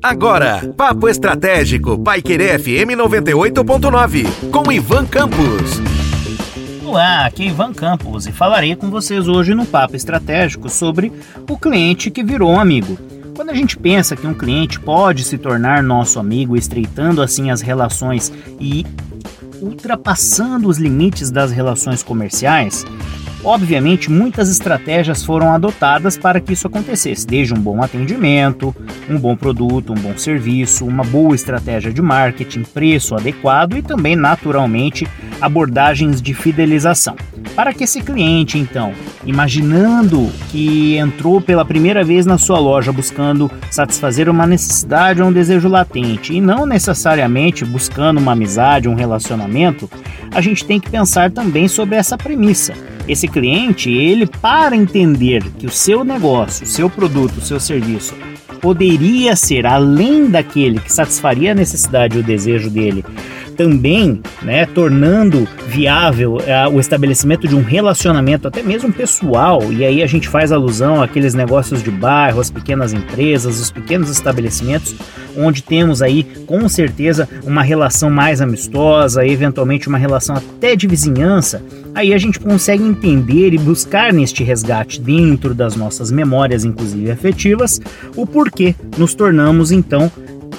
Agora, Papo Estratégico, Paiquerê FM 98.9, com Ivan Campos. Olá, aqui é Ivan Campos e falarei com vocês hoje no Papo Estratégico sobre o cliente que virou amigo. Quando a gente pensa que um cliente pode se tornar nosso amigo, estreitando assim as relações e ultrapassando os limites das relações comerciais, Obviamente, muitas estratégias foram adotadas para que isso acontecesse, desde um bom atendimento, um bom produto, um bom serviço, uma boa estratégia de marketing, preço adequado e também, naturalmente, abordagens de fidelização. Para que esse cliente, então, imaginando que entrou pela primeira vez na sua loja buscando satisfazer uma necessidade ou um desejo latente e não necessariamente buscando uma amizade, um relacionamento, a gente tem que pensar também sobre essa premissa. Esse cliente, ele para entender que o seu negócio, o seu produto, o seu serviço poderia ser além daquele que satisfaria a necessidade e o desejo dele, também, né, tornando viável uh, o estabelecimento de um relacionamento até mesmo pessoal. E aí a gente faz alusão àqueles negócios de bairro, as pequenas empresas, os pequenos estabelecimentos onde temos aí com certeza uma relação mais amistosa, eventualmente uma relação até de vizinhança, aí a gente consegue entender e buscar neste resgate dentro das nossas memórias, inclusive afetivas, o porquê nos tornamos então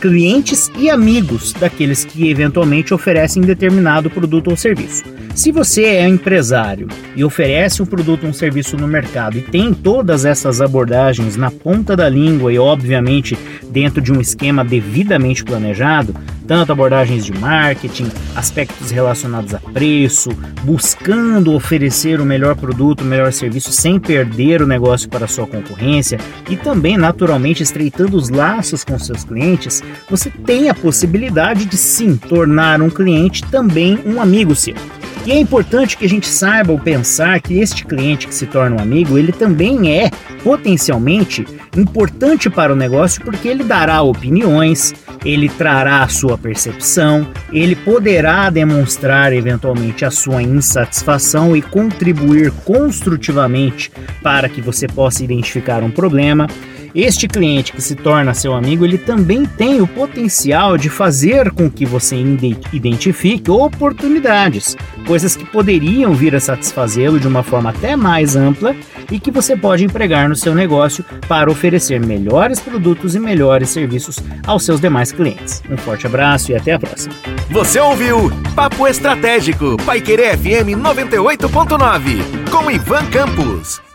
clientes e amigos daqueles que eventualmente oferecem determinado produto ou serviço. Se você é empresário e oferece um produto ou um serviço no mercado e tem todas essas abordagens na ponta da língua e, obviamente, dentro de um esquema devidamente planejado, tanto abordagens de marketing, aspectos relacionados a preço, buscando oferecer o melhor produto, o melhor serviço sem perder o negócio para sua concorrência e também, naturalmente, estreitando os laços com seus clientes, você tem a possibilidade de sim tornar um cliente também um amigo seu. E é importante que a gente saiba ou pensar que este cliente que se torna um amigo, ele também é potencialmente importante para o negócio porque ele dará opiniões, ele trará a sua percepção, ele poderá demonstrar eventualmente a sua insatisfação e contribuir construtivamente para que você possa identificar um problema. Este cliente que se torna seu amigo, ele também tem o potencial de fazer com que você identifique oportunidades, coisas que poderiam vir a satisfazê-lo de uma forma até mais ampla e que você pode empregar no seu negócio para oferecer melhores produtos e melhores serviços aos seus demais clientes. Um forte abraço e até a próxima. Você ouviu Papo Estratégico, Paiquerê FM 98.9, com Ivan Campos.